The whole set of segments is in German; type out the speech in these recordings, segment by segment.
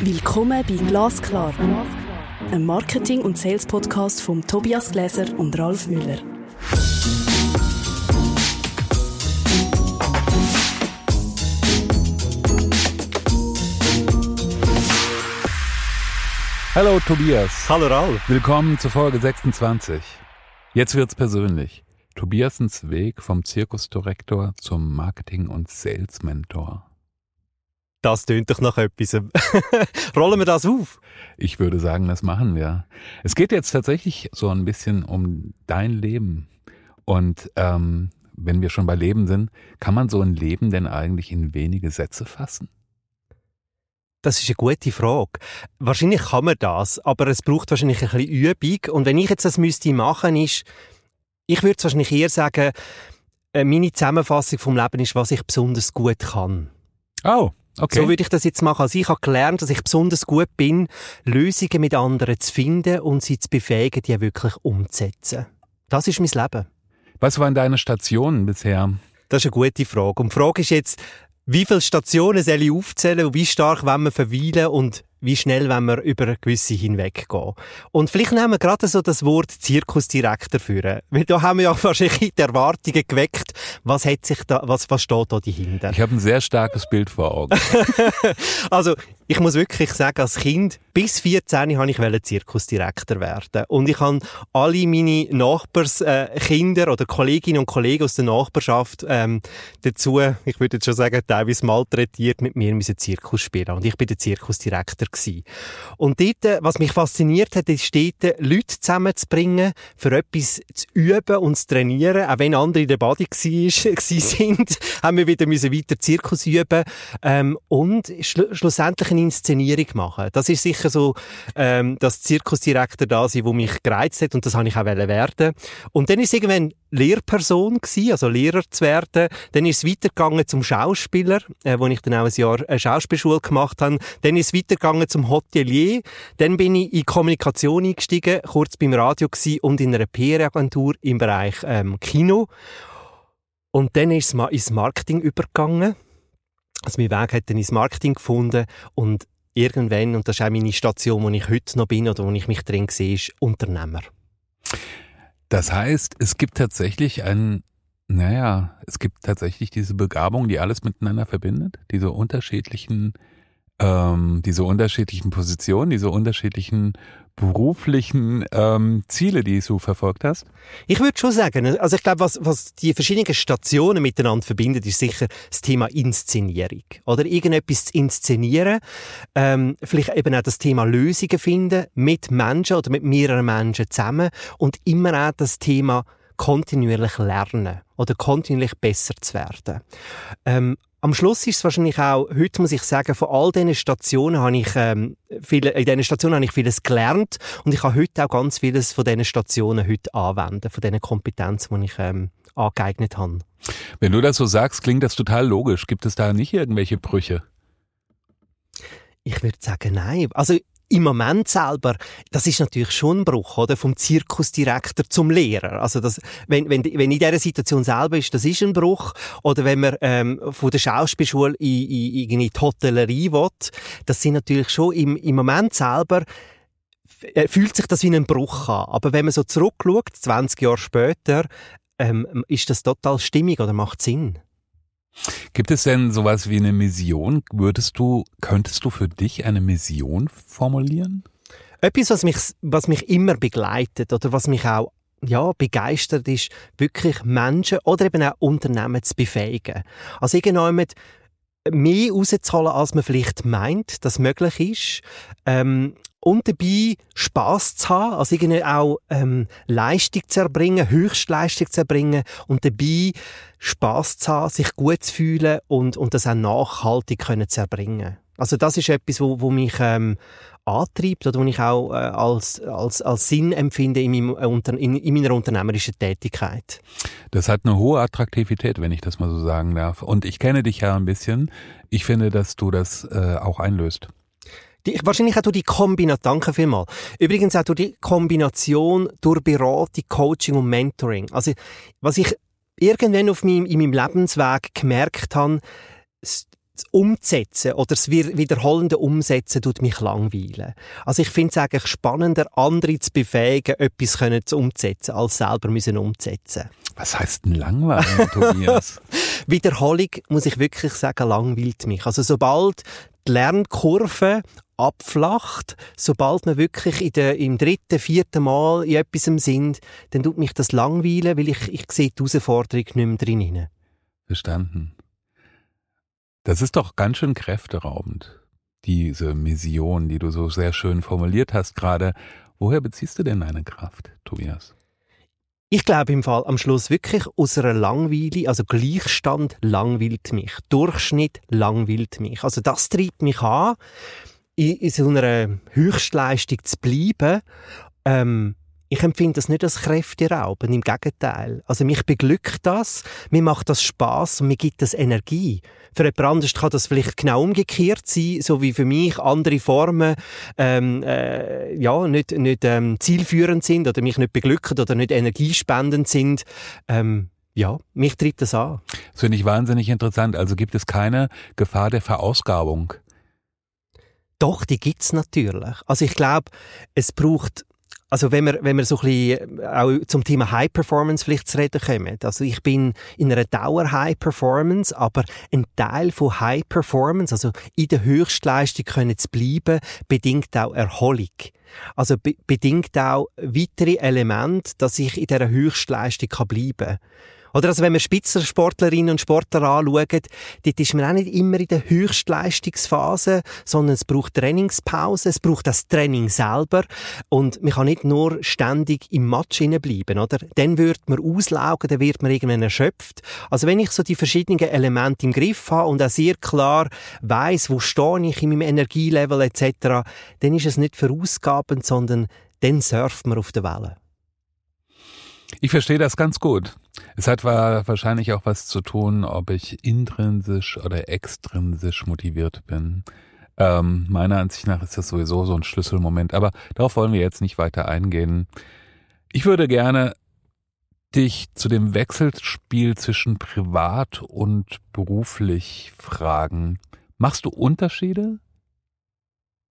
Willkommen bei Glasklar, einem Marketing- und Sales-Podcast von Tobias Gläser und Ralf Müller. Hallo Tobias. Hallo Ralf. Willkommen zur Folge 26. Jetzt wird's persönlich. Tobiasens Weg vom Zirkusdirektor zum Marketing- und Sales-Mentor. Das tönt doch nach etwas. Rollen wir das auf? Ich würde sagen, das machen wir. Es geht jetzt tatsächlich so ein bisschen um dein Leben. Und ähm, wenn wir schon bei Leben sind, kann man so ein Leben denn eigentlich in wenige Sätze fassen? Das ist eine gute Frage. Wahrscheinlich kann man das, aber es braucht wahrscheinlich ein bisschen Übung. Und wenn ich jetzt das müsste machen, ist, ich würde wahrscheinlich eher sagen, äh, meine Zusammenfassung vom Leben ist, was ich besonders gut kann. Oh, okay. So würde ich das jetzt machen. Also ich habe gelernt, dass ich besonders gut bin, Lösungen mit anderen zu finden und sie zu befähigen, die wirklich umzusetzen. Das ist mein Leben. Was waren deine Stationen bisher? Das ist eine gute Frage. Und die Frage ist jetzt, wie viele Stationen soll ich aufzählen und wie stark wollen wir verweilen und wie schnell wenn wir über gewisse hinweggehen. Und vielleicht nehmen wir gerade so das Wort Zirkusdirektor führen. Weil da haben wir ja wahrscheinlich die Erwartungen geweckt. Was hat sich da, was, was steht da dahinter? Ich habe ein sehr starkes Bild vor Augen. also, ich muss wirklich sagen, als Kind, bis 14 wollte ich Zirkusdirektor werden. Und ich habe alle meine Nachbarskinder äh, oder Kolleginnen und Kollegen aus der Nachbarschaft ähm, dazu, ich würde jetzt schon sagen, teilweise malträtiert mit mir müssen Zirkus spielen. Und ich bin der Zirkusdirektor gewesen. Und dort, äh, was mich fasziniert hat, ist dort, Leute zusammenzubringen, für etwas zu üben und zu trainieren. Auch wenn andere in der Body waren, haben wir wieder weiter Zirkus üben ähm, und schl schlussendlich eine Inszenierung machen. Das ist sicher so, ähm, dass Zirkusdirektor da sein, wo mich gereizt hat und das habe ich auch werden. Und dann ist irgendwann Lehrperson gewesen, also Lehrer zu werden. Dann ist es weitergegangen zum Schauspieler, äh, wo ich dann auch ein Jahr eine Schauspielschule gemacht habe. Dann ist es weitergegangen zum Hotelier. Dann bin ich in Kommunikation eingestiegen, kurz beim Radio gewesen und in einer PR-Agentur im Bereich ähm, Kino. Und dann ist es ins Marketing übergegangen. Also mein Weg hat dann ins Marketing gefunden und irgendwann, und das ist auch meine Station, wo ich heute noch bin oder wo ich mich drin sehe, ist Unternehmer. Das heißt, es gibt tatsächlich ein, naja, es gibt tatsächlich diese Begabung, die alles miteinander verbindet, diese unterschiedlichen, ähm, diese unterschiedlichen Positionen, diese unterschiedlichen beruflichen ähm, Ziele, die du verfolgt hast? Ich würde schon sagen, also ich glaube, was, was die verschiedenen Stationen miteinander verbindet, ist sicher das Thema Inszenierung. Oder irgendetwas zu inszenieren, ähm, vielleicht eben auch das Thema Lösungen finden mit Menschen oder mit mehreren Menschen zusammen und immer auch das Thema kontinuierlich lernen oder kontinuierlich besser zu werden. Ähm, am Schluss ist es wahrscheinlich auch, heute muss ich sagen, von all diesen Stationen habe ich, ähm, viele, in diesen Stationen habe ich vieles gelernt und ich habe heute auch ganz vieles von diesen Stationen heute anwenden, von diesen Kompetenzen, die ich ähm, angeeignet habe. Wenn du das so sagst, klingt das total logisch. Gibt es da nicht irgendwelche Brüche? Ich würde sagen, nein. Also im Moment selber, das ist natürlich schon ein Bruch, oder? Vom Zirkusdirektor zum Lehrer. Also das, wenn, wenn, wenn in dieser Situation selber ist, das ist ein Bruch. Oder wenn man, ähm, von der Schauspielschule in, in, in die Hotellerie will, das sind natürlich schon im, im Moment selber, äh, fühlt sich das wie ein Bruch an. Aber wenn man so zurückschaut, 20 Jahre später, ähm, ist das total stimmig oder macht Sinn. Gibt es denn sowas wie eine Mission? Würdest du, könntest du für dich eine Mission formulieren? Etwas, was mich, was mich immer begleitet oder was mich auch ja, begeistert ist, wirklich Menschen oder eben auch Unternehmen zu befähigen. Also irgendjemand mehr rauszuholen, als man vielleicht meint, dass möglich ist. Ähm, und dabei Spaß zu haben, also irgendwie auch ähm, Leistung zu erbringen, Höchstleistung zu erbringen und dabei Spaß zu haben, sich gut zu fühlen und, und das auch nachhaltig können zu erbringen. Also das ist etwas, wo, wo mich ähm, antreibt oder wo ich auch äh, als, als, als Sinn empfinde in, meinem, äh, in, in meiner unternehmerischen Tätigkeit. Das hat eine hohe Attraktivität, wenn ich das mal so sagen darf. Und ich kenne dich ja ein bisschen. Ich finde, dass du das äh, auch einlöst. Die, wahrscheinlich auch durch die Kombination, danke vielmals. Übrigens auch durch die Kombination durch Beratung, Coaching und Mentoring. Also, was ich irgendwann auf meinem, in meinem Lebensweg gemerkt habe, das Umsetzen oder das wiederholende Umsetzen tut mich langweilen. Also ich finde es eigentlich spannender, andere zu befähigen, etwas können zu umzusetzen, als selber müssen umzusetzen. Was heißt denn langweilen, Tobias? Wiederholung, muss ich wirklich sagen, langweilt mich. Also sobald die Lernkurve abflacht, sobald wir wirklich in der, im dritten, vierten Mal in etwas sind, dann tut mich das langweilen, weil ich, ich sehe die Herausforderung nicht mehr drin. Verstanden. Das ist doch ganz schön kräfteraubend, diese Mission, die du so sehr schön formuliert hast gerade. Woher beziehst du denn deine Kraft, Tobias? Ich glaube im Fall am Schluss wirklich aus einer Langweile, also Gleichstand langweilt mich, Durchschnitt langweilt mich. Also das treibt mich an, in, in so einer Höchstleistung zu bleiben. Ähm, ich empfinde das nicht als Kräfterauben, im Gegenteil. Also mich beglückt das, mir macht das Spaß und mir gibt das Energie. Für jemand anderes kann das vielleicht genau umgekehrt sein, so wie für mich andere Formen ähm, äh, ja, nicht, nicht ähm, zielführend sind oder mich nicht beglücken oder nicht energiespendend sind. Ähm, ja, mich tritt das an. Das finde ich wahnsinnig interessant. Also gibt es keine Gefahr der Verausgabung? Doch, die gibt's natürlich. Also ich glaube, es braucht also wenn wir, wenn wir so ein bisschen äh, auch zum Thema High Performance vielleicht zu reden kommen. Also ich bin in einer Dauer High Performance, aber ein Teil von High Performance, also in der Höchstleistung können zu bleiben, bedingt auch Erholung. Also be bedingt auch weitere Elemente, dass ich in dieser Höchstleistung bleiben kann. Oder also wenn wir Spitzensportlerinnen und Sportler anschauen, dort ist man auch nicht immer in der Höchstleistungsphase, sondern es braucht Trainingspause, es braucht das Training selber und man kann nicht nur ständig im Match bleiben, oder? Dann wird man auslaugen, dann wird man irgendwann erschöpft. Also wenn ich so die verschiedenen Elemente im Griff habe und auch sehr klar weiß, wo stehe ich in meinem Energielevel etc., dann ist es nicht verausgabend, sondern dann surft man auf der Welle. Ich verstehe das ganz gut. Es hat wahrscheinlich auch was zu tun, ob ich intrinsisch oder extrinsisch motiviert bin. Ähm, meiner Ansicht nach ist das sowieso so ein Schlüsselmoment, aber darauf wollen wir jetzt nicht weiter eingehen. Ich würde gerne dich zu dem Wechselspiel zwischen privat und beruflich fragen. Machst du Unterschiede?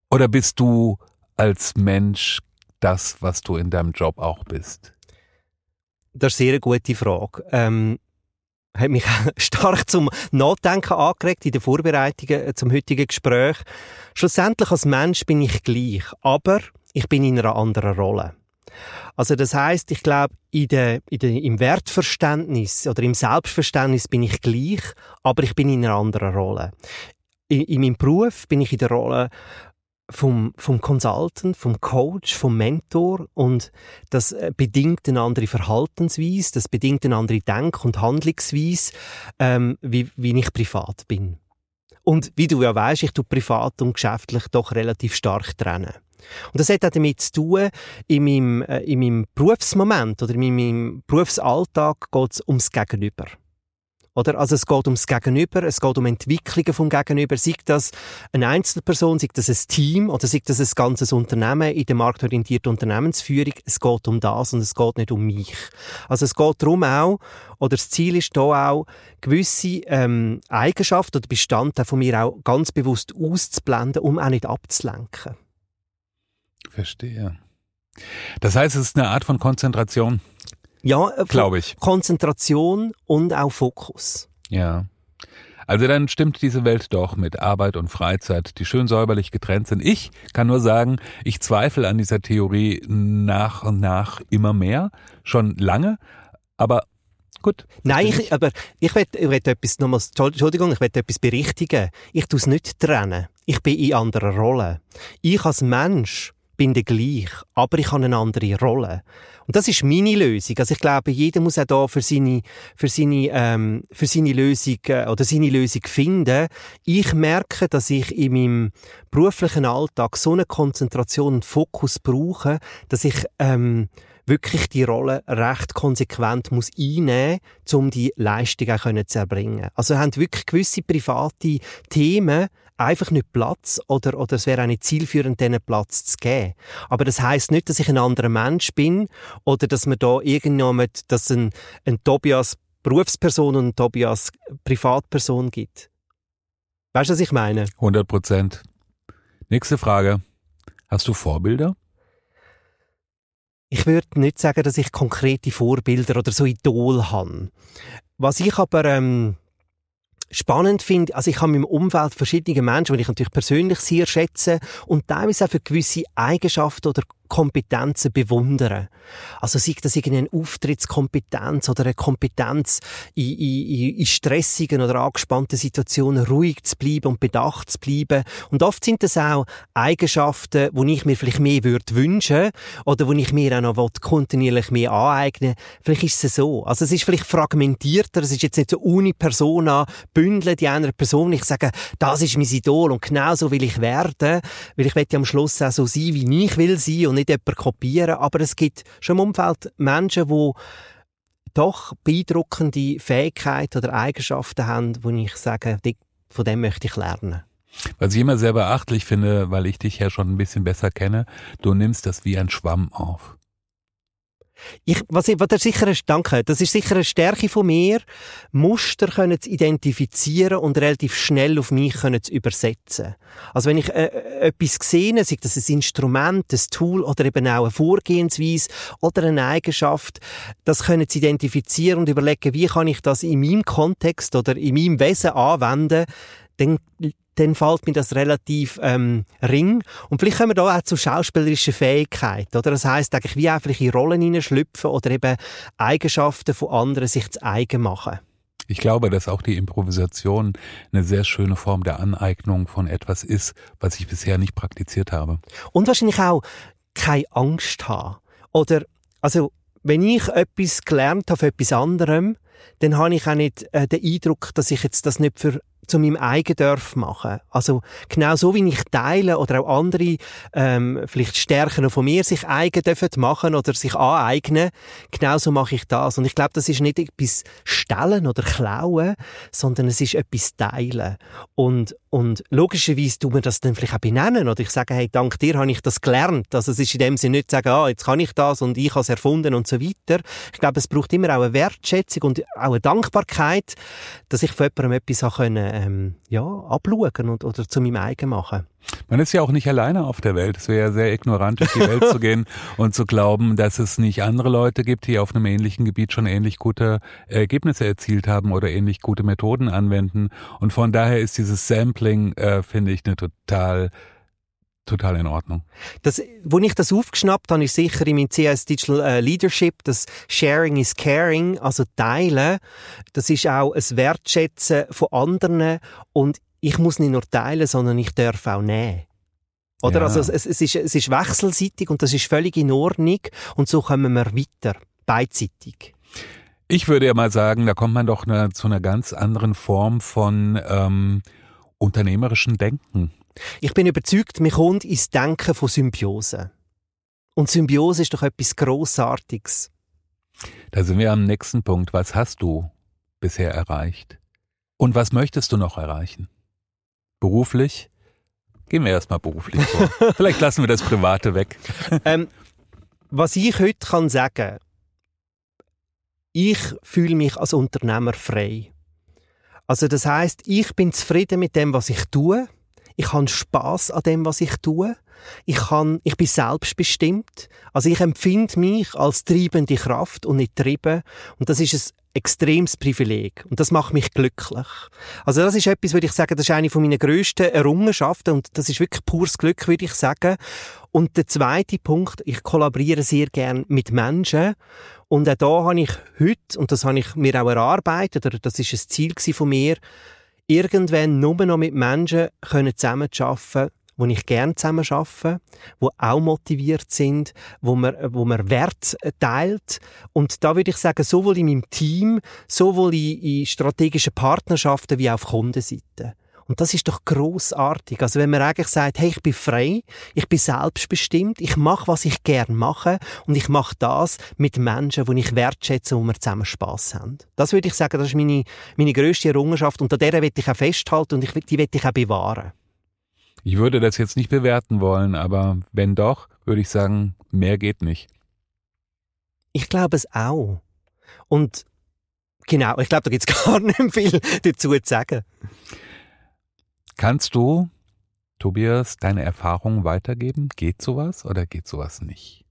Oder bist du als Mensch das, was du in deinem Job auch bist? Das ist eine sehr gute Frage. Ähm, hat mich stark zum Nachdenken angeregt in den Vorbereitungen äh, zum heutigen Gespräch. Schlussendlich als Mensch bin ich gleich, aber ich bin in einer anderen Rolle. Also das heißt, ich glaube, in der, in der, im Wertverständnis oder im Selbstverständnis bin ich gleich, aber ich bin in einer anderen Rolle. In, in meinem Beruf bin ich in der Rolle vom, vom Consultant, vom Coach, vom Mentor und das äh, bedingt eine andere Verhaltensweise, das bedingt eine andere Denk- und Handlungsweise, ähm, wie, wie ich privat bin. Und wie du ja weißt, ich tue privat und geschäftlich doch relativ stark trennen. Und das hat auch damit zu tun, in meinem, äh, in meinem Berufsmoment oder in meinem Berufsalltag geht es ums Gegenüber. Oder? Also es geht ums Gegenüber, es geht um Entwicklungen vom Gegenüber, sei das eine Einzelperson, sei das ein Team oder sei das ein ganzes Unternehmen in der marktorientierten Unternehmensführung. Es geht um das und es geht nicht um mich. Also es geht darum auch, oder das Ziel ist da auch, gewisse ähm, Eigenschaften oder Bestandteile von mir auch ganz bewusst auszublenden, um auch nicht abzulenken. Verstehe. Das heißt, es ist eine Art von Konzentration. Ja, äh, glaube ich. Konzentration und auch Fokus. Ja. Also dann stimmt diese Welt doch mit Arbeit und Freizeit, die schön säuberlich getrennt sind. Ich kann nur sagen, ich zweifle an dieser Theorie nach und nach immer mehr, schon lange, aber gut. Nein, ich, aber ich will, ich will etwas nochmals, Entschuldigung, ich will etwas berichtigen. Ich tue es nicht trennen. Ich bin in anderer Rolle. Ich als Mensch bin der gleich, aber ich habe eine andere Rolle. Und das ist meine Lösung. Also ich glaube, jeder muss auch da für seine, für seine, ähm, für seine Lösung äh, oder seine Lösung finden. Ich merke, dass ich in meinem beruflichen Alltag so eine Konzentration und Fokus brauche, dass ich ähm, wirklich die Rolle recht konsequent muss einnehmen muss, um die Leistung auch zu erbringen. Also haben wirklich gewisse private Themen, einfach nicht Platz oder, oder es wäre auch nicht zielführend, diesen Platz zu geben. Aber das heißt nicht, dass ich ein anderer Mensch bin oder dass man da irgendjemand, dass ein, ein Tobias Berufsperson und ein Tobias Privatperson gibt. Weißt du, was ich meine? 100 Prozent. Nächste Frage. Hast du Vorbilder? Ich würde nicht sagen, dass ich konkrete Vorbilder oder so Idol habe. Was ich aber ähm, spannend finde, also ich habe meinem Umfeld verschiedene Menschen, die ich natürlich persönlich sehr schätze und teilweise auch für gewisse Eigenschaften oder Kompetenzen bewundern. Also sei das irgendeine Auftrittskompetenz oder eine Kompetenz in, in, in stressigen oder angespannten Situationen ruhig zu bleiben und bedacht zu bleiben. Und oft sind das auch Eigenschaften, die ich mir vielleicht mehr würde wünschen oder wo ich mir auch noch kontinuierlich mehr aneignen Vielleicht ist es so. Also es ist vielleicht fragmentierter, es ist jetzt nicht so Uni-Persona bündelt in einer Person. Ich sage, das ist mein Idol und genau so will ich werden, weil ich möchte am Schluss auch so sein, wie ich will sein und nicht jemanden kopieren, aber es gibt schon im Umfeld Menschen, die doch beeindruckende Fähigkeiten oder Eigenschaften haben, wo ich sage, von dem möchte ich lernen. Was ich immer sehr beachtlich finde, weil ich dich ja schon ein bisschen besser kenne, du nimmst das wie ein Schwamm auf. Ich, was, was der sicher ist, danke, das ist sicher eine Stärke von mir, Muster können zu identifizieren und relativ schnell auf mich können zu übersetzen. Also wenn ich äh, äh, etwas sehe, sei das ein Instrument, ein Tool oder eben auch eine Vorgehensweise oder eine Eigenschaft, das können zu identifizieren und überlegen, wie kann ich das in meinem Kontext oder in meinem Wesen anwenden, dann dann fällt mir das relativ ähm, ring. Und vielleicht kommen wir da auch zu schauspielerischen Fähigkeiten, oder? Das heißt eigentlich, wie einfach in Rollen hineinschlüpfen oder eben Eigenschaften von anderen sich zu eigen machen. Ich glaube, dass auch die Improvisation eine sehr schöne Form der Aneignung von etwas ist, was ich bisher nicht praktiziert habe. Und wahrscheinlich auch keine Angst haben. Oder, also, wenn ich etwas gelernt habe für etwas anderem, dann habe ich auch nicht äh, den Eindruck, dass ich jetzt das nicht für zu meinem eigenen Dorf machen. Also genau so wie ich teile oder auch andere ähm, vielleicht Stärken von mir sich eigen dürfen machen oder sich aneignen, genau so mache ich das. Und ich glaube, das ist nicht etwas stellen oder klauen, sondern es ist etwas teilen. Und und logischerweise tun wir das dann vielleicht auch benennen. Oder ich sage, hey, dank dir habe ich das gelernt. Also es ist in dem Sinne nicht zu sagen, ah, jetzt kann ich das und ich habe es erfunden und so weiter. Ich glaube, es braucht immer auch eine Wertschätzung und auch eine Dankbarkeit, dass ich von jemandem etwas habe können, ähm, ja, abschauen und, oder zu meinem eigen machen. Man ist ja auch nicht alleine auf der Welt. Es wäre ja sehr ignorant, durch die Welt zu gehen und zu glauben, dass es nicht andere Leute gibt, die auf einem ähnlichen Gebiet schon ähnlich gute Ergebnisse erzielt haben oder ähnlich gute Methoden anwenden. Und von daher ist dieses Sampling, äh, finde ich, eine total total in Ordnung. Das, wo ich das aufgeschnappt habe, ist sicher in meinem CS Digital äh, Leadership, das Sharing is Caring, also Teilen. Das ist auch ein Wertschätzen von anderen und ich muss nicht nur teilen, sondern ich darf auch nehmen. Oder? Ja. Also es, es, ist, es ist wechselseitig und das ist völlig in Ordnung und so kommen wir weiter, beidseitig. Ich würde ja mal sagen, da kommt man doch eine, zu einer ganz anderen Form von ähm, unternehmerischen Denken. Ich bin überzeugt, mir kommt ins Denken von Symbiose. Und Symbiose ist doch etwas Grossartiges. Da sind wir am nächsten Punkt. Was hast du bisher erreicht? Und was möchtest du noch erreichen? Beruflich? Gehen wir erstmal beruflich vor. Vielleicht lassen wir das Private weg. ähm, was ich heute kann sagen, ich fühle mich als Unternehmer frei. Also das heißt, ich bin zufrieden mit dem, was ich tue. Ich habe Spaß an dem, was ich tue. Ich kann, ich bin selbstbestimmt. Also ich empfinde mich als treibende Kraft und nicht trieben. Und das ist ein extremes Privileg. Und das macht mich glücklich. Also das ist etwas, würde ich sagen, das ist eine von meinen grössten Errungenschaften und das ist wirklich pures Glück, würde ich sagen. Und der zweite Punkt, ich kollaboriere sehr gern mit Menschen und auch da habe ich heute, und das habe ich mir auch erarbeitet, oder das ist ein Ziel von mir, irgendwann nur noch mit Menschen können zusammenzuarbeiten, wo ich gerne zusammen arbeite, wo auch motiviert sind, wo man, wo man Wert teilt. Und da würde ich sagen, sowohl in meinem Team, sowohl in, in strategischen Partnerschaften wie auch auf Kundenseite. Und das ist doch großartig. Also wenn man eigentlich sagt, hey, ich bin frei, ich bin selbstbestimmt, ich mache, was ich gern mache und ich mache das mit Menschen, die ich wertschätze, wo wir zusammen Spaß haben. Das würde ich sagen, das ist meine, meine grösste Errungenschaft und an der will ich auch festhalten und ich, die will ich auch bewahren. Ich würde das jetzt nicht bewerten wollen, aber wenn doch, würde ich sagen, mehr geht nicht. Ich glaube es auch. Und genau, ich glaube, da gibt es gar nicht viel dazu zu sagen. Kannst du, Tobias, deine Erfahrungen weitergeben? Geht sowas oder geht sowas nicht?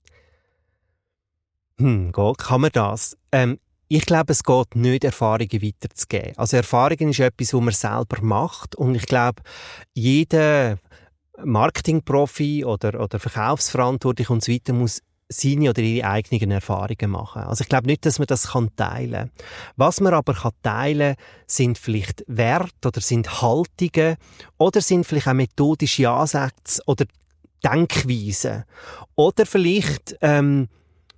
Hm, kann man das? Ähm, ich glaube, es geht nicht, Erfahrungen weiterzugeben. Also Erfahrungen ist etwas, was man selber macht und ich glaube, jeder Marketingprofi oder, oder Verkaufsverantwortlich und so weiter muss seine oder ihre eigenen Erfahrungen machen. Also ich glaube nicht, dass man das kann teilen. Was man aber kann teilen, sind vielleicht Werte oder sind Haltungen oder sind vielleicht auch methodische Ansätze oder Denkweisen oder vielleicht ähm,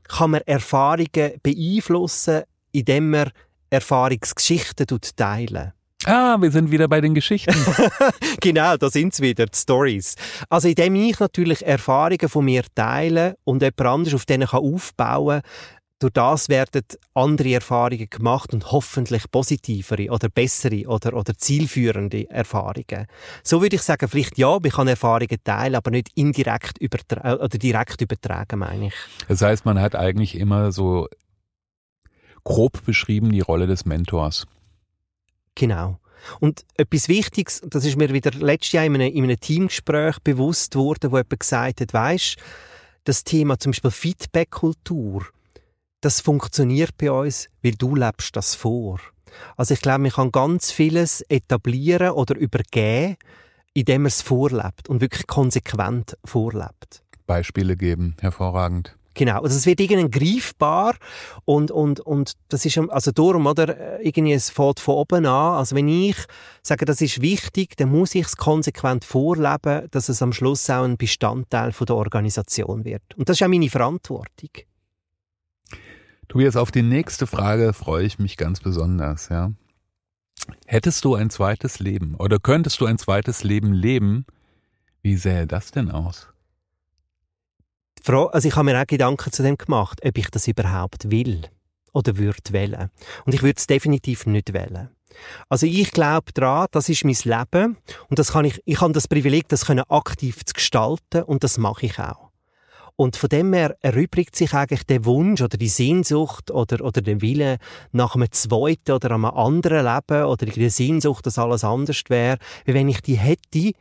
kann man Erfahrungen beeinflussen, indem man Erfahrungsgeschichten teilen. Ah, wir sind wieder bei den Geschichten. genau, da sind sie wieder, die Stories. Also indem ich natürlich Erfahrungen von mir teile und jemand anderes auf denen kann aufbauen kann, durch das werden andere Erfahrungen gemacht und hoffentlich positivere oder bessere oder, oder zielführende Erfahrungen. So würde ich sagen, vielleicht ja, man kann Erfahrungen teilen, aber nicht indirekt übertragen oder direkt übertragen, meine ich. Das heißt, man hat eigentlich immer so grob beschrieben die Rolle des Mentors. Genau. Und etwas Wichtiges, das ist mir wieder letztes Jahr in einem, in einem Teamgespräch bewusst worden, wo jemand gesagt hat, weisst, das Thema zum Beispiel Feedback-Kultur, das funktioniert bei uns, weil du lebst das vor. Also ich glaube, man kann ganz vieles etablieren oder übergeben, indem man es vorlebt und wirklich konsequent vorlebt. Beispiele geben, hervorragend. Genau, also es wird irgendwie greifbar und, und, und das ist, also darum, oder, irgendwie, es fällt von oben an, also wenn ich sage, das ist wichtig, dann muss ich es konsequent vorleben, dass es am Schluss auch ein Bestandteil von der Organisation wird. Und das ist auch meine Verantwortung. Tobias, auf die nächste Frage freue ich mich ganz besonders, ja. Hättest du ein zweites Leben oder könntest du ein zweites Leben leben? Wie sähe das denn aus? Also ich habe mir auch Gedanken zu dem gemacht, ob ich das überhaupt will oder würde wählen. Und ich würde es definitiv nicht wählen. Also ich glaube daran, das ist mein Leben und das kann ich, ich habe das Privileg, das können aktiv zu gestalten und das mache ich auch. Und von dem her erübrigt sich eigentlich der Wunsch oder die Sehnsucht oder, oder der Wille nach einem zweiten oder einem anderen Leben oder die Sehnsucht, dass alles anders wäre. Weil wenn ich die hätte,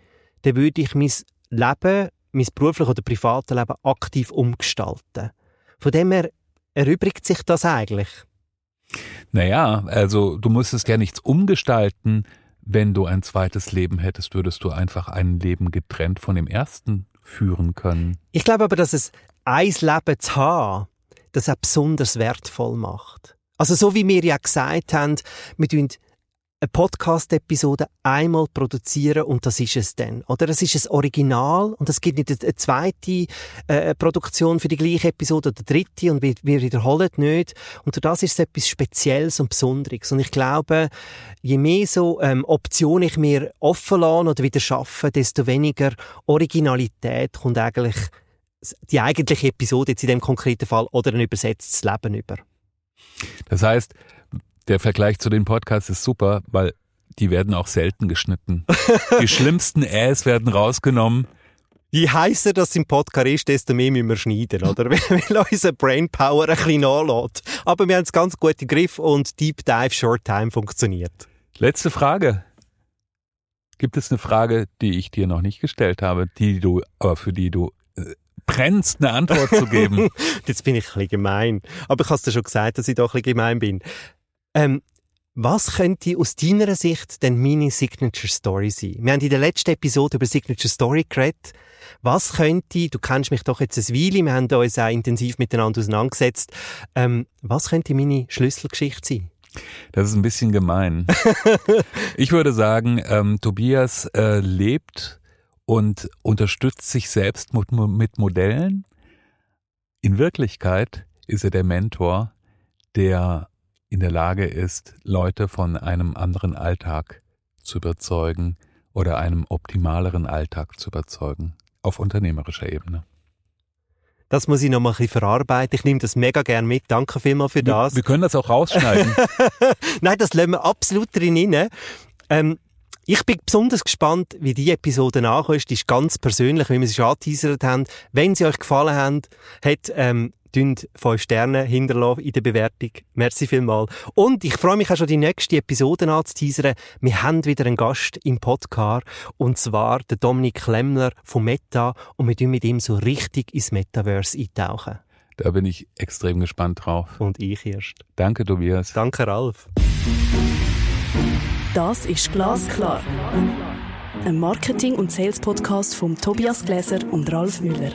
dann würde ich mein Leben mein berufliches oder privates Leben aktiv umgestalten. Von dem her erübrigt sich das eigentlich. Naja, also du musstest ja nichts umgestalten. Wenn du ein zweites Leben hättest, würdest du einfach ein Leben getrennt von dem ersten führen können. Ich glaube aber, dass es ein Leben zu haben, das auch besonders wertvoll macht. Also so wie wir ja gesagt haben, wir eine Podcast-Episode einmal produzieren und das ist es dann. Oder es ist ein Original und es gibt nicht eine zweite äh, Produktion für die gleiche Episode oder eine dritte und wir, wir wiederholen nicht. Und das ist es etwas Spezielles und Besonderes. Und ich glaube, je mehr so ähm, Optionen ich mir offen lasse oder wieder schaffe, desto weniger Originalität kommt eigentlich die eigentliche Episode jetzt in dem konkreten Fall oder ein übersetztes Leben über. Das heißt, der Vergleich zu den Podcasts ist super, weil die werden auch selten geschnitten. Die schlimmsten Äs werden rausgenommen. Je heißer das im Podcast ist, desto mehr müssen wir schneiden, oder? Weil unser Brainpower ein bisschen nachlässt. Aber wir haben es ganz gut im Griff und Deep Dive Short Time funktioniert. Letzte Frage. Gibt es eine Frage, die ich dir noch nicht gestellt habe, die du, aber für die du äh, brennst, eine Antwort zu geben? Jetzt bin ich ein bisschen gemein. Aber ich habe dir schon gesagt, dass ich doch ein bisschen gemein bin. Ähm, was könnte aus deiner Sicht denn meine Signature Story sein? Wir haben in der letzten Episode über Signature Story geredet. Was könnte, du kennst mich doch jetzt ein Weile, wir haben uns auch intensiv miteinander auseinandergesetzt. Ähm, was könnte meine Schlüsselgeschichte sein? Das ist ein bisschen gemein. ich würde sagen, ähm, Tobias äh, lebt und unterstützt sich selbst mit, mit Modellen. In Wirklichkeit ist er der Mentor, der in der Lage ist, Leute von einem anderen Alltag zu überzeugen oder einem optimaleren Alltag zu überzeugen, auf unternehmerischer Ebene. Das muss ich noch mal ein bisschen verarbeiten. Ich nehme das mega gern mit. Danke vielmals für das. Wir, wir können das auch rausschneiden. Nein, das lassen wir absolut drin. Ähm, ich bin besonders gespannt, wie die Episode nachkommt. Die ist ganz persönlich, wie wir sie schon angeteasert haben. Wenn sie euch gefallen haben, hat, ähm, tun fünf Sterne hinterlassen in der Bewertung. Merci vielmal. Und ich freue mich auch schon die nächste Episode anzuteasern. Wir haben wieder einen Gast im Podcast und zwar der Dominik Klemmler von Meta und wir tun mit ihm so richtig ins Metaverse eintauchen. Da bin ich extrem gespannt drauf. Und ich erst. Danke, Tobias. Danke, Ralf. Das ist Glasklar. Ein Marketing- und Sales-Podcast von Tobias Gläser und Ralf Müller.